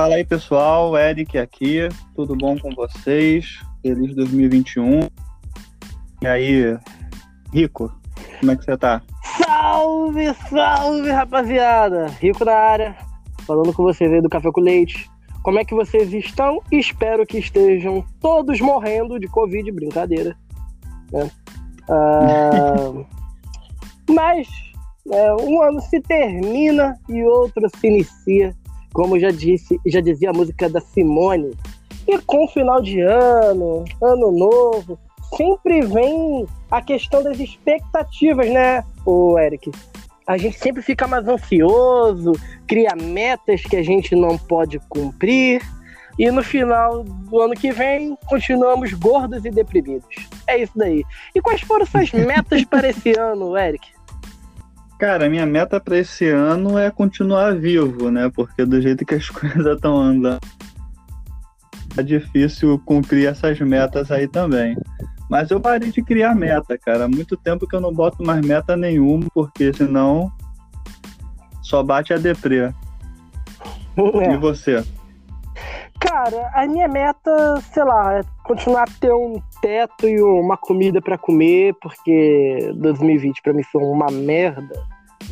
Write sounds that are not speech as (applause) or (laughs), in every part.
Fala aí, pessoal. Eric aqui. Tudo bom com vocês? Feliz 2021. E aí, Rico, como é que você tá? Salve, salve, rapaziada! Rico na área, falando com vocês aí do Café com Leite. Como é que vocês estão? Espero que estejam todos morrendo de Covid, brincadeira. Né? Uh, (laughs) mas é, um ano se termina e outro se inicia, como já disse, já dizia a música da Simone. E com final de ano, ano novo, sempre vem a questão das expectativas, né, o Eric? A gente sempre fica mais ansioso, cria metas que a gente não pode cumprir, e no final do ano que vem continuamos gordos e deprimidos. É isso daí. E quais foram suas (laughs) metas para esse ano, Eric? Cara, minha meta para esse ano é continuar vivo, né? Porque do jeito que as (laughs) coisas estão andando, é difícil cumprir essas metas aí também. Mas eu parei de criar meta, cara. Há muito tempo que eu não boto mais meta nenhuma, porque senão só bate a deprê. É. E você? Cara, a minha meta, sei lá, é continuar a ter um teto e uma comida para comer, porque 2020 para mim foi uma merda,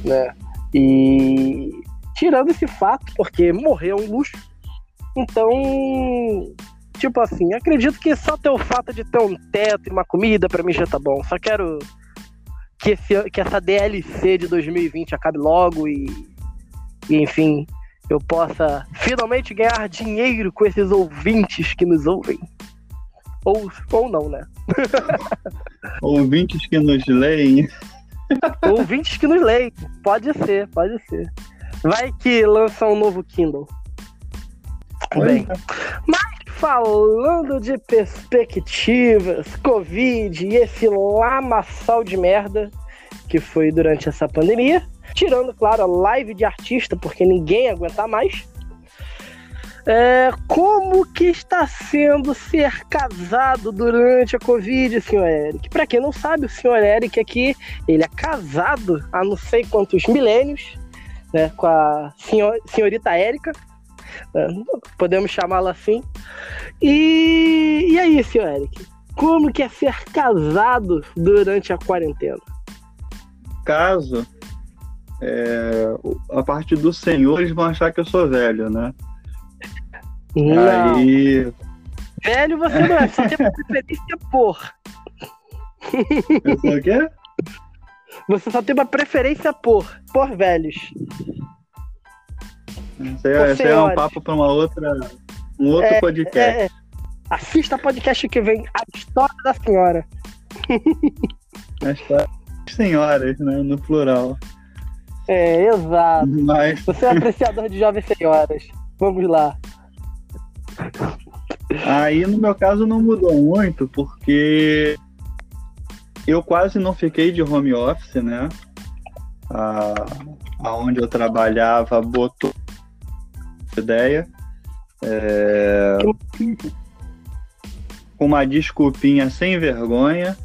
né? E tirando esse fato, porque morrer é um luxo, então Tipo assim, acredito que só ter o fato de ter um teto e uma comida para mim já tá bom. Só quero que, esse, que essa DLC de 2020 acabe logo e, e, enfim, eu possa finalmente ganhar dinheiro com esses ouvintes que nos ouvem. Ou, ou não, né? ouvintes que nos leem. ouvintes que nos leem. Pode ser, pode ser. Vai que lança um novo Kindle. Bem, é. mas falando de perspectivas, Covid e esse lamaçal de merda que foi durante essa pandemia, tirando, claro, a live de artista, porque ninguém aguenta mais. É, como que está sendo ser casado durante a Covid, senhor Eric? Para quem não sabe, o senhor Eric aqui, ele é casado há não sei quantos milênios, né, com a senhor, senhorita Érica, é, podemos chamá-la assim. E, e aí, senhor Eric? Como que é ser casado durante a quarentena? Caso, é, a parte dos senhores vão achar que eu sou velho, né? Não. Aí... Velho você não é, só tem preferência por. Eu sou o quê? Você só tem uma preferência por, por velhos. Isso é, isso é um papo para uma outra, um outro é, podcast. É, é. assista podcast que vem a história da senhora. A história das senhoras, né? No plural. É, exato. Mas... Você é apreciador de jovens senhoras. Vamos lá. Aí no meu caso não mudou muito, porque eu quase não fiquei de home office, né? A, aonde eu trabalhava botou ideia. É... Com uma desculpinha sem vergonha,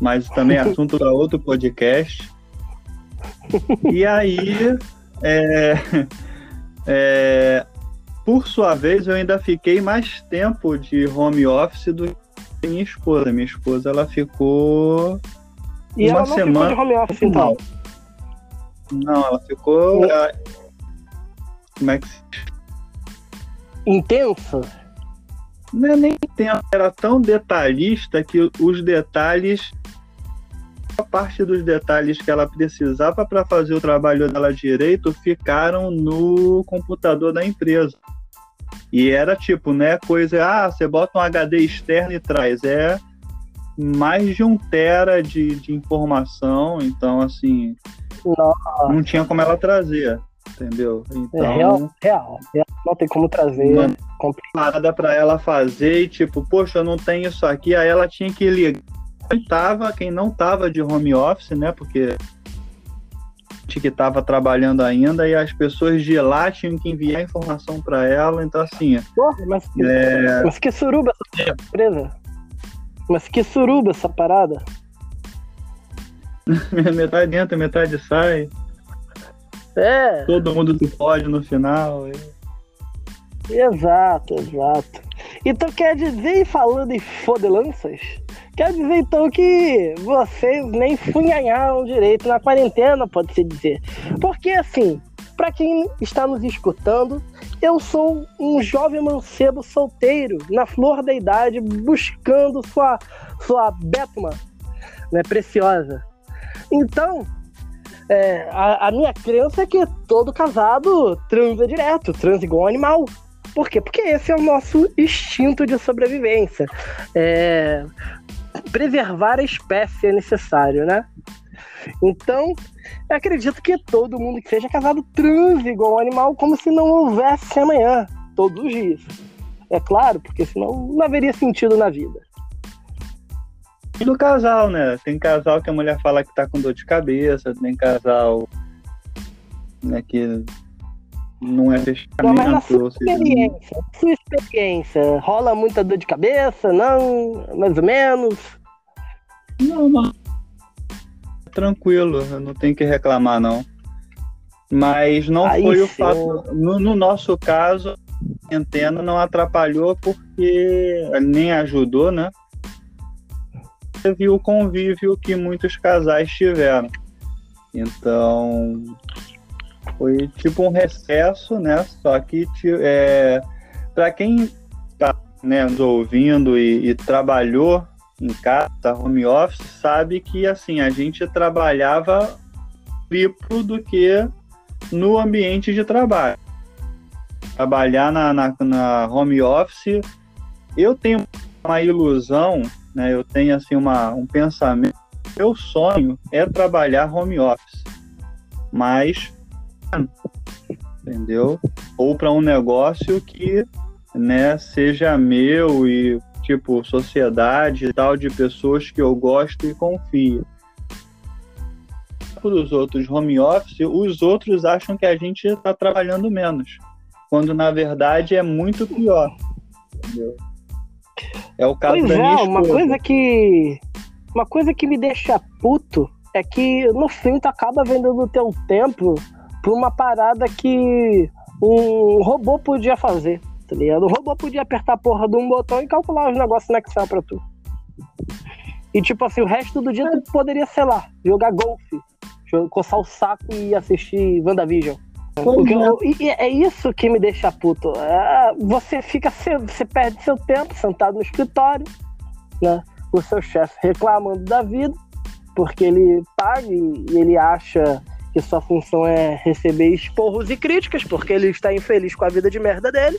mas também (laughs) assunto para outro podcast. E aí, é... (laughs) É... por sua vez, eu ainda fiquei mais tempo de home office do que minha esposa. Minha esposa ela ficou e uma ela não semana. Ficou de home office, então? Não, ela ficou. Como é que se intensa? Não é nem intensa, era tão detalhista que os detalhes, a parte dos detalhes que ela precisava para fazer o trabalho dela direito ficaram no computador da empresa. E era tipo, né, coisa, ah, você bota um HD externo e traz, é mais de um tera de, de informação, então assim, Nossa. não tinha como ela trazer entendeu? Então, é real, real, real, não tem como trazer. Uma parada para ela fazer e tipo, poxa, eu não tenho isso aqui, aí ela tinha que ligar. Quem tava, quem não tava de home office, né? Porque que estava trabalhando ainda e as pessoas de lá tinham que enviar informação para ela, então assim. Porra, mas, que, é... mas que suruba essa empresa? Mas que suruba essa parada? (laughs) metade entra, metade sai. É. Todo mundo se pode no final. Exato, exato. Então quer dizer, falando em fodelanças, quer dizer então que vocês nem funhanharam direito na quarentena, pode-se dizer. Porque assim, para quem está nos escutando, eu sou um jovem mancebo solteiro, na flor da idade, buscando sua, sua Betma, né, preciosa. Então, é, a, a, minha crença é que todo casado transa direto, transa igual animal. Por quê? Porque esse é o nosso instinto de sobrevivência. É... Preservar a espécie é necessário, né? Então, acredito que todo mundo que seja casado transe igual um animal, como se não houvesse amanhã, todos os dias. É claro, porque senão não haveria sentido na vida. E do casal, né? Tem casal que a mulher fala que tá com dor de cabeça, tem casal né, que não é fechamento. Não, mas sua experiência, sua experiência, rola muita dor de cabeça, não? Mais ou menos? Não, não. Tranquilo, eu não tenho que reclamar, não. Mas não Aí foi sim. o fato. No, no, nosso caso, a antena não atrapalhou porque nem ajudou, né? Teve o convívio que muitos casais tiveram. Então, foi tipo um recesso, né? Só que é, para quem está né, nos ouvindo e, e, trabalhou em casa, home office, sabe que assim a gente trabalhava triplo do que no ambiente de trabalho. Trabalhar na, na, na home office, eu tenho uma ilusão, né? Eu tenho assim uma, um pensamento. Meu sonho é trabalhar home office, mas entendeu? Ou para um negócio que, né, seja meu e tipo sociedade e tal de pessoas que eu gosto e confio. Para os outros home office, os outros acham que a gente está trabalhando menos, quando na verdade é muito pior. Entendeu? É o caso pois da é, uma coisa que uma coisa que me deixa puto é que no fim tu acaba vendendo o teu tempo pra uma parada que um robô podia fazer, tá ligado? O robô podia apertar a porra de um botão e calcular os negócios no Excel pra tu. E tipo assim, o resto do dia tu poderia, sei lá, jogar golfe, coçar o saco e assistir WandaVision. Porque eu, e é isso que me deixa puto. É, você fica, você perde seu tempo sentado no escritório, né? O seu chefe reclamando da vida, porque ele paga e ele acha que sua função é receber esporros e críticas, porque ele está infeliz com a vida de merda dele.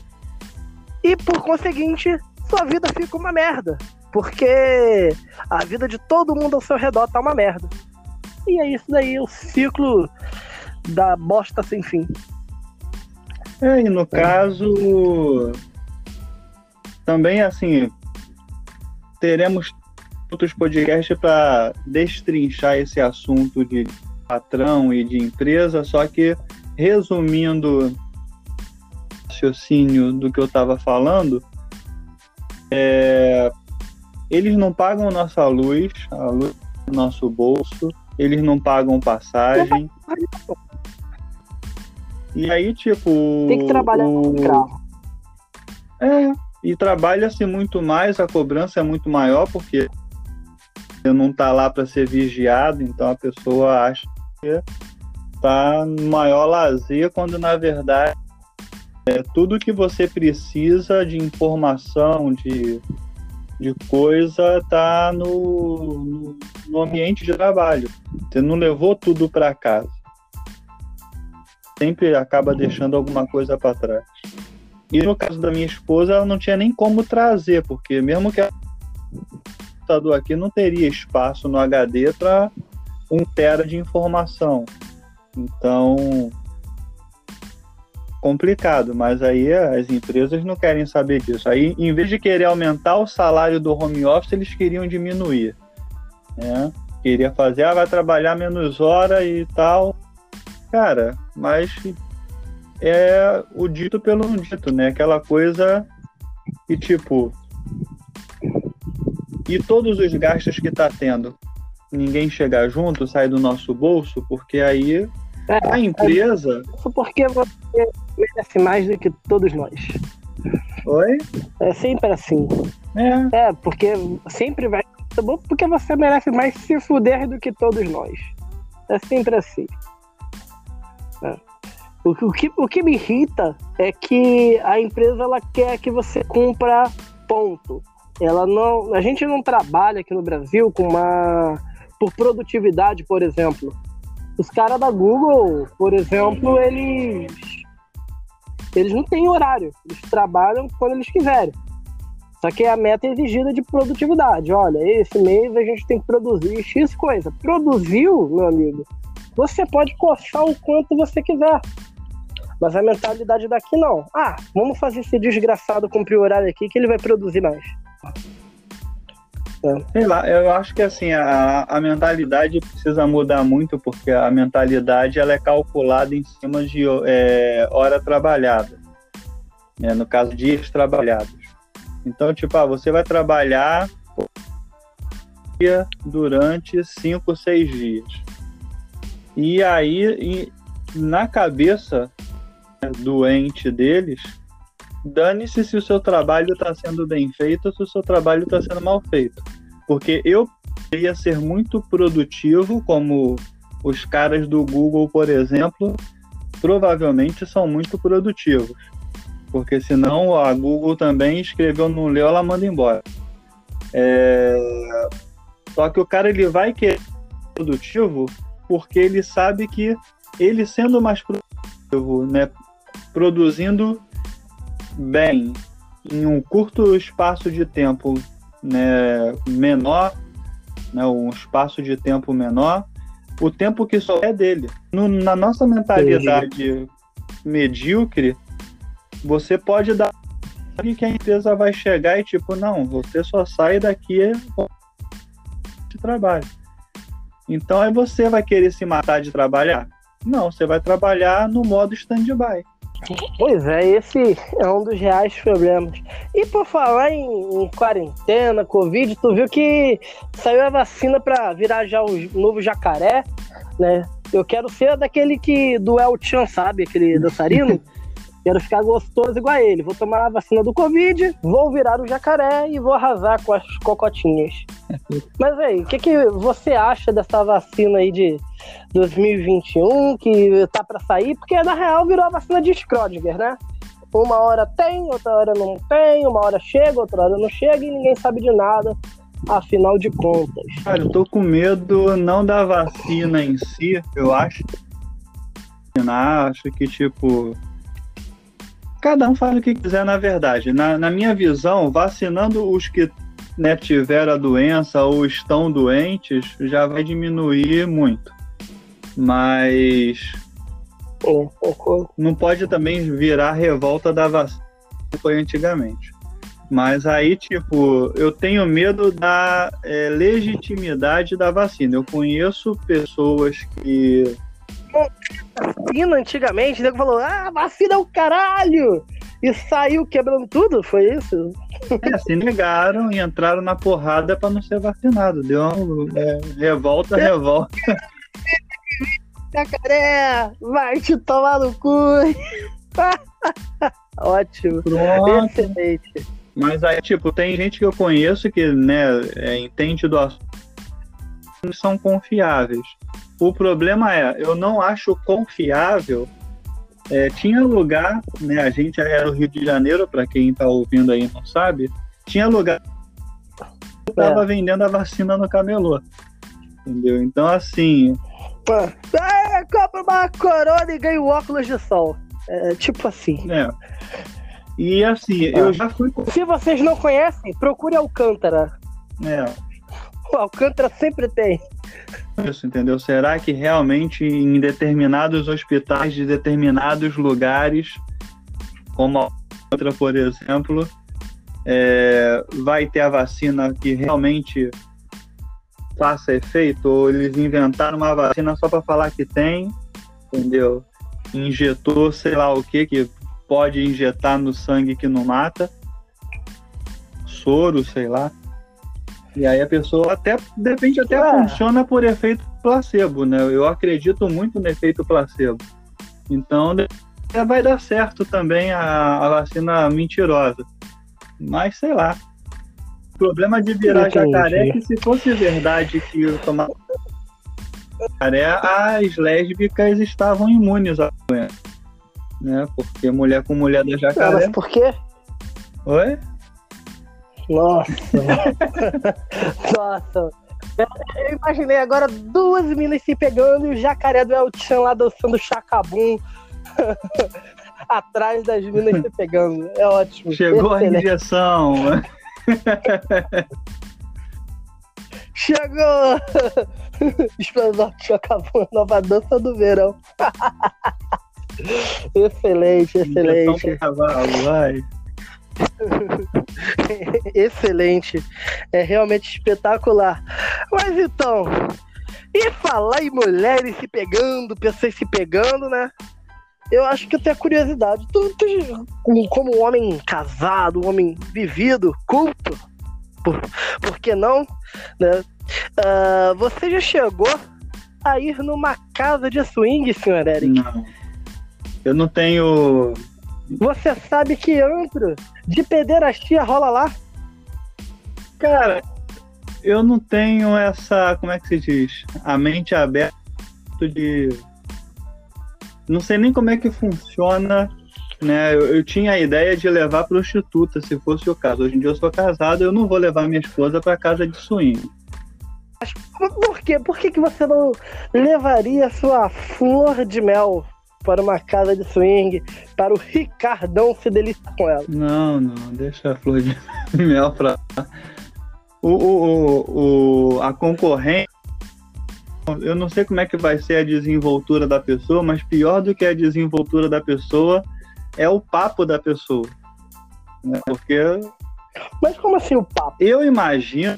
E por conseguinte, sua vida fica uma merda. Porque a vida de todo mundo ao seu redor tá uma merda. E é isso daí, o ciclo da bosta sem fim. É, e no caso, também assim, teremos outros podcasts para destrinchar esse assunto de patrão e de empresa, só que resumindo o raciocínio do que eu estava falando, é, eles não pagam nossa luz, a luz do nosso bolso, eles não pagam passagem. E aí, tipo. Tem que trabalhar o... carro. É, e trabalha-se muito mais, a cobrança é muito maior, porque você não está lá para ser vigiado, então a pessoa acha tá no maior lazer, quando na verdade é tudo que você precisa de informação, de, de coisa, tá no, no, no ambiente de trabalho. Você não levou tudo para casa. Sempre acaba deixando alguma coisa para trás. E no caso da minha esposa, ela não tinha nem como trazer, porque mesmo que o computador aqui não teria espaço no HD para um tera de informação. Então, complicado, mas aí as empresas não querem saber disso. Aí, em vez de querer aumentar o salário do home office, eles queriam diminuir. Né? Queria fazer, ah, vai trabalhar menos hora e tal. Cara, mas é o dito pelo dito, né? Aquela coisa que, tipo, e todos os gastos que está tendo ninguém chegar junto, sai do nosso bolso, porque aí é, a empresa. É, porque você merece mais do que todos nós. Oi? É sempre assim. É. É, porque sempre vai. Porque você merece mais se fuder do que todos nós. É sempre assim. É. O, o, que, o que me irrita é que a empresa ela quer que você cumpra ponto. Ela não, a gente não trabalha aqui no Brasil com uma por produtividade, por exemplo. Os caras da Google, por exemplo, eles eles não têm horário, eles trabalham quando eles quiserem. Só que a meta é exigida de produtividade. Olha, esse mês a gente tem que produzir X coisa. Produziu, meu amigo, você pode coçar o quanto você quiser. Mas a mentalidade daqui não. Ah, vamos fazer esse desgraçado cumprir o horário aqui que ele vai produzir mais. É. Sei lá, eu acho que assim, a, a mentalidade precisa mudar muito, porque a mentalidade ela é calculada em cima de é, hora trabalhada. Né? No caso, dias trabalhados. Então, tipo, ah, você vai trabalhar durante cinco, seis dias. E aí, na cabeça doente deles, dane-se se o seu trabalho está sendo bem feito ou se o seu trabalho está sendo mal feito. Porque eu poderia ser muito produtivo, como os caras do Google, por exemplo, provavelmente são muito produtivos. Porque senão a Google também escreveu, não leu, ela manda embora. É... Só que o cara ele vai querer produtivo porque ele sabe que ele sendo mais produtivo, né, produzindo bem em um curto espaço de tempo né, menor, né, um espaço de tempo menor, o tempo que só é dele. No, na nossa mentalidade Entendi. medíocre, você pode dar que a empresa vai chegar e tipo, não, você só sai daqui de trabalho. Então aí você vai querer se matar de trabalhar? Não, você vai trabalhar no modo stand-by. Pois é, esse é um dos reais problemas. E por falar em, em quarentena, Covid, tu viu que saiu a vacina para virar já o novo jacaré, né? Eu quero ser daquele que do El Chan, sabe? Aquele dançarino. (laughs) Quero ficar gostoso igual a ele. Vou tomar a vacina do Covid, vou virar o jacaré e vou arrasar com as cocotinhas. (laughs) Mas aí, o que, que você acha dessa vacina aí de 2021 que tá para sair? Porque na real virou a vacina de Schrödinger, né? Uma hora tem, outra hora não tem, uma hora chega, outra hora não chega e ninguém sabe de nada, afinal de contas. Cara, eu tô com medo não da vacina em si, eu acho. Acho que, tipo, cada um faz o que quiser, na verdade. Na, na minha visão, vacinando os que né, tiveram a doença ou estão doentes, já vai diminuir muito. Mas não pode também virar revolta da vacina que foi antigamente. Mas aí, tipo, eu tenho medo da é, legitimidade da vacina. Eu conheço pessoas que vacina antigamente, o nego falou, ah, vacina é o caralho! E saiu quebrando tudo, foi isso? É, se negaram e entraram na porrada para não ser vacinado. Deu uma é, revolta, (laughs) revolta. Jacaré, vai te tomar no cu. (laughs) Ótimo. Pronto. Excelente. Mas aí, tipo, tem gente que eu conheço que, né, é, entende do assunto são confiáveis. O problema é, eu não acho confiável. É, tinha lugar, né? A gente era o Rio de Janeiro, para quem está ouvindo aí não sabe, tinha lugar que estava é. vendendo a vacina no camelô. Entendeu? Então, assim. É, compra uma corona e ganha o óculos de sol. É, tipo assim. É. E assim, eu já fui. Se vocês não conhecem, procure Alcântara. É. O Alcântara sempre tem isso, entendeu? Será que realmente em determinados hospitais de determinados lugares, como a outra, por exemplo, é, vai ter a vacina que realmente faça efeito? Ou eles inventaram uma vacina só para falar que tem, entendeu? Injetou sei lá o que que pode injetar no sangue que não mata, soro, sei lá. E aí a pessoa até, de repente, até é. funciona por efeito placebo, né? Eu acredito muito no efeito placebo. Então vai dar certo também a, a vacina mentirosa. Mas sei lá. O problema de virar Entendi. jacaré é que se fosse verdade que eu tomava jacaré, as lésbicas estavam imunes à doença. Né? Porque mulher com mulher da jacaré. mas por quê? Oi? Nossa. (laughs) Nossa. Eu imaginei agora duas minas se pegando e o jacaré do El Chan lá dançando chacabum (laughs) atrás das minas se pegando. É ótimo. Chegou a Excelente. injeção. (laughs) Chegou! Explosão de chacabum, nova dança do verão. excelente, excelente. cavalo, vai. (laughs) Excelente. É realmente espetacular. Mas então, e falar em mulheres se pegando, pessoas se pegando, né? Eu acho que eu tenho a curiosidade. Tu, tu, como- um homem casado, um homem vivido, culto, por, por que não? Né? Ah, você já chegou a ir numa casa de swing, senhor Eric? Não. Eu não tenho. Você sabe que antro de pederastia rola lá? Cara, eu não tenho essa. Como é que se diz? A mente aberta de. Não sei nem como é que funciona. Né? Eu, eu tinha a ideia de levar prostituta, se fosse o caso. Hoje em dia eu sou casado, eu não vou levar minha esposa para casa de swing. Por quê? Por que, que você não levaria sua flor de mel para uma casa de swing, para o Ricardão se deliciar com ela? Não, não, deixa a flor de (laughs) mel pra o, o, o- a concorrência, eu não sei como é que vai ser a desenvoltura da pessoa, mas pior do que a desenvoltura da pessoa é o papo da pessoa. né? Porque Mas como assim o papo? eu imagino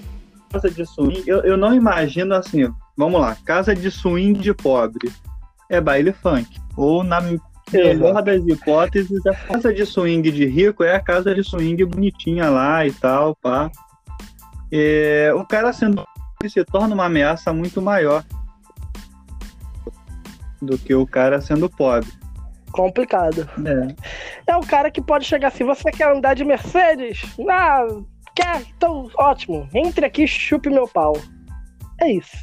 casa de swing, eu, eu não imagino assim, vamos lá, casa de swing de pobre é baile funk. Ou na melhor das hipóteses, a casa de swing de rico é a casa de swing bonitinha lá e tal, pá. É, o cara sendo se torna uma ameaça muito maior do que o cara sendo pobre. Complicado. É. É o cara que pode chegar assim, você quer andar de Mercedes? Ah, quer? Então, ótimo. Entre aqui e chupe meu pau. É isso.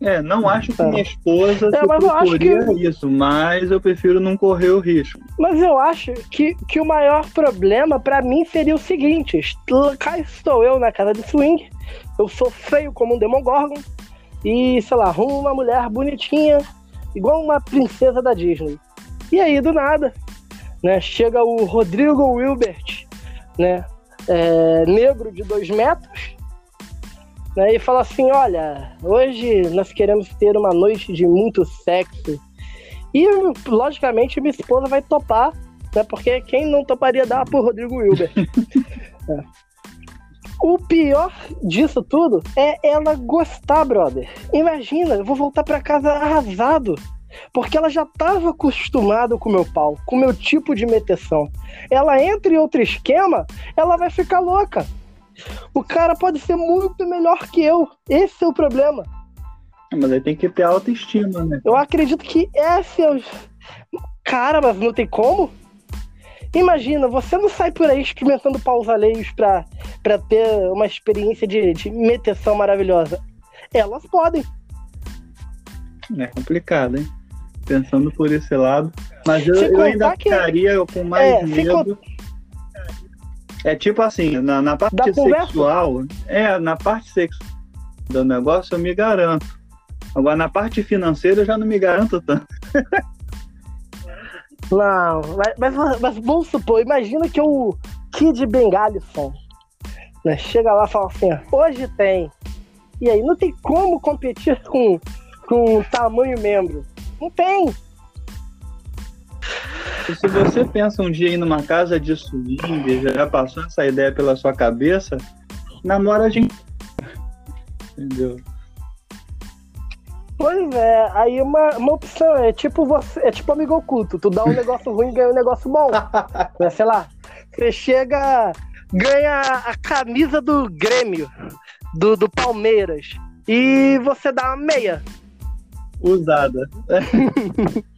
É, não acho que minha esposa É, acho proporia isso, mas eu prefiro não correr o risco. Mas eu acho que, que o maior problema pra mim seria o seguinte: cá estou eu na casa de swing, eu sou feio como um Demogorgon, e sei lá, arrumo uma mulher bonitinha, igual uma princesa da Disney. E aí, do nada, né, chega o Rodrigo Wilbert, né, é, negro de dois metros, né, e fala assim: Olha, hoje nós queremos ter uma noite de muito sexo. E, logicamente, minha esposa vai topar, né? Porque quem não toparia dar pro Rodrigo Wilber? (laughs) É. O pior disso tudo é ela gostar, brother. Imagina, eu vou voltar pra casa arrasado. Porque ela já tava acostumada com o meu pau, com o meu tipo de meteção. Ela entra em outro esquema, ela vai ficar louca. O cara pode ser muito melhor que eu. Esse é o problema. Mas aí tem que ter autoestima, né? Eu acredito que esse é o. Cara, mas não tem como? Imagina, você não sai por aí experimentando paus alheios pra, pra ter uma experiência de, de meteção maravilhosa. Elas podem. É complicado, hein? Pensando por esse lado. Mas eu, Se eu ainda que- ficaria com mais É, se medo. É tipo assim, na, na parte Da conversa? sexual, é, na parte sexual do negócio eu me garanto. Agora na parte financeira eu já não me garanto tanto. (laughs) Não, mas, mas, mas vamos supor, imagina que o Kid Bengalison né, chega lá e fala assim: hoje tem. E aí, não tem como competir com, com tamanho membro. Não tem. E se você pensa um dia em numa casa de swing, já passou essa ideia pela sua cabeça, namora de. Entendeu? Pois é, aí uma, uma opção é tipo você, é tipo amigo oculto, tu dá um negócio ruim e ganha um negócio bom. (laughs) Né, Sei lá, você chega, ganha a camisa do Grêmio, do, do Palmeiras, e você dá uma meia. Usada. (laughs)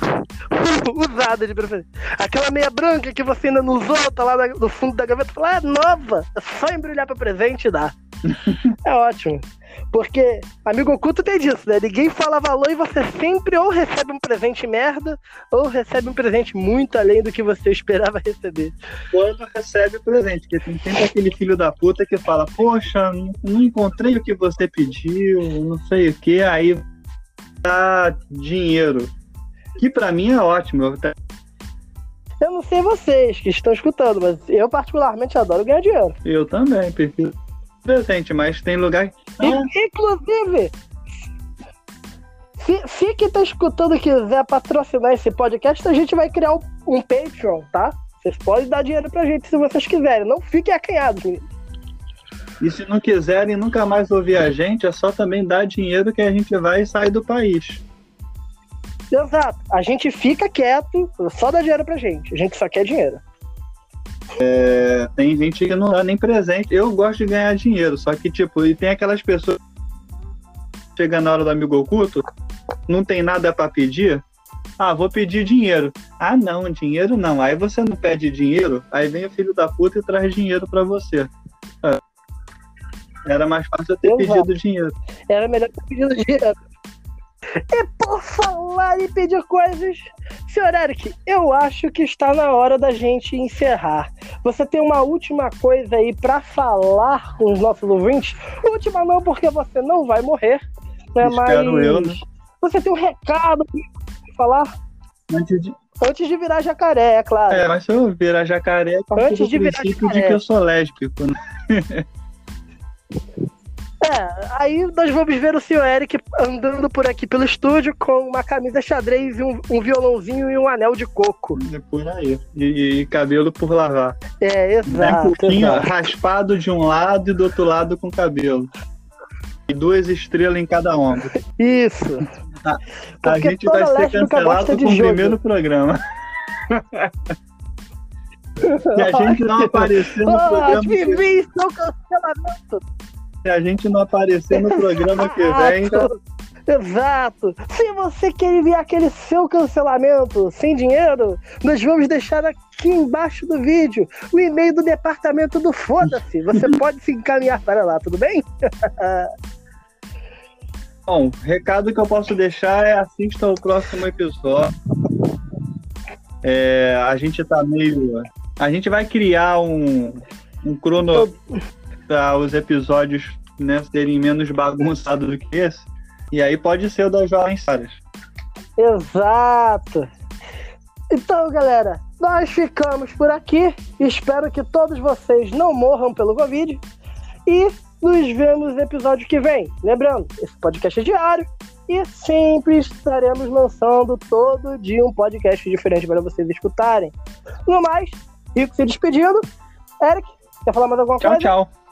(laughs) Usada de preferência. Aquela meia branca que você ainda não usou, tá lá no fundo da gaveta, fala, ah, é nova. É só embrulhar pra presente e dar. (laughs) é ótimo. Porque amigo oculto tem disso, né? Ninguém fala valor e você sempre ou recebe um presente merda ou recebe um presente muito além do que você (laughs) esperava receber. Quando recebe o presente, porque tem sempre aquele filho da puta que fala, poxa, não encontrei o que você pediu, não sei o que, aí dá dinheiro. Que para mim é ótimo. Eu, até... eu não sei vocês que estão escutando, mas eu particularmente adoro ganhar dinheiro. Eu também, prefiro presente, mas tem lugar. Inclusive, se, se quem tá escutando quiser patrocinar esse podcast, a gente vai criar um, um Patreon, tá? Vocês podem dar dinheiro pra gente se vocês quiserem. Não fiquem acanhados, E se não quiserem nunca mais ouvir a gente, é só também dar dinheiro que a gente vai sair do país. Exato. A gente fica quieto, só dá dinheiro pra gente. A gente só quer dinheiro. É, tem gente que não dá nem presente. Eu gosto de ganhar dinheiro, só que, tipo, e tem aquelas pessoas chega na hora do amigo oculto, não tem nada para pedir. Ah, vou pedir dinheiro. Ah, não, dinheiro não. Aí você não pede dinheiro, aí vem o filho da puta e traz dinheiro para você. É. Era mais fácil eu ter Exato. pedido dinheiro. Era melhor ter pedido dinheiro. E por falar em pedir coisas, senhor Eric, eu acho que está na hora da gente encerrar. Você tem uma última coisa aí para falar com os nossos ouvintes? Última não, porque você não vai morrer. Né? Espero Mas eu, né? Você tem um recado para falar? Antes de... Antes de virar jacaré, é claro. É, mas se eu virar jacaré, é Antes de virar jacaré. de que eu sou lésbico. Né? (laughs) É, aí nós vamos ver o senhor Eric andando por aqui pelo estúdio com uma camisa xadrez, um, um violãozinho e um anel de coco. É por aí. E, e cabelo por lavar. É, exato. Um raspado de um lado e do outro lado com cabelo. E duas estrelas em cada ombro. Isso. A, a gente vai ser cancelado com o primeiro programa. (laughs) Se a gente não aparecer no oh, programa. Que... cancelamento se a gente não aparecer no programa que (laughs) vem. Exato! Se você quer enviar aquele seu cancelamento sem dinheiro, nós vamos deixar aqui embaixo do vídeo o e-mail do departamento do Foda-se. Você (laughs) pode se encaminhar para lá, tudo bem? (laughs) Bom, recado que eu posso deixar é assista o próximo episódio. É, a gente tá meio. A gente vai criar um, um crono para os episódios né, serem menos bagunçados do que esse. E aí pode ser o das Jovens Saras. Exato. Então, galera, nós ficamos por aqui. Espero que todos vocês não morram pelo Covid. E nos vemos no episódio que vem. Lembrando, esse podcast é diário e sempre estaremos lançando todo dia um podcast diferente para vocês escutarem. No mais, Rico se despedindo. Eric, quer falar mais alguma tchau, coisa? Tchau, tchau.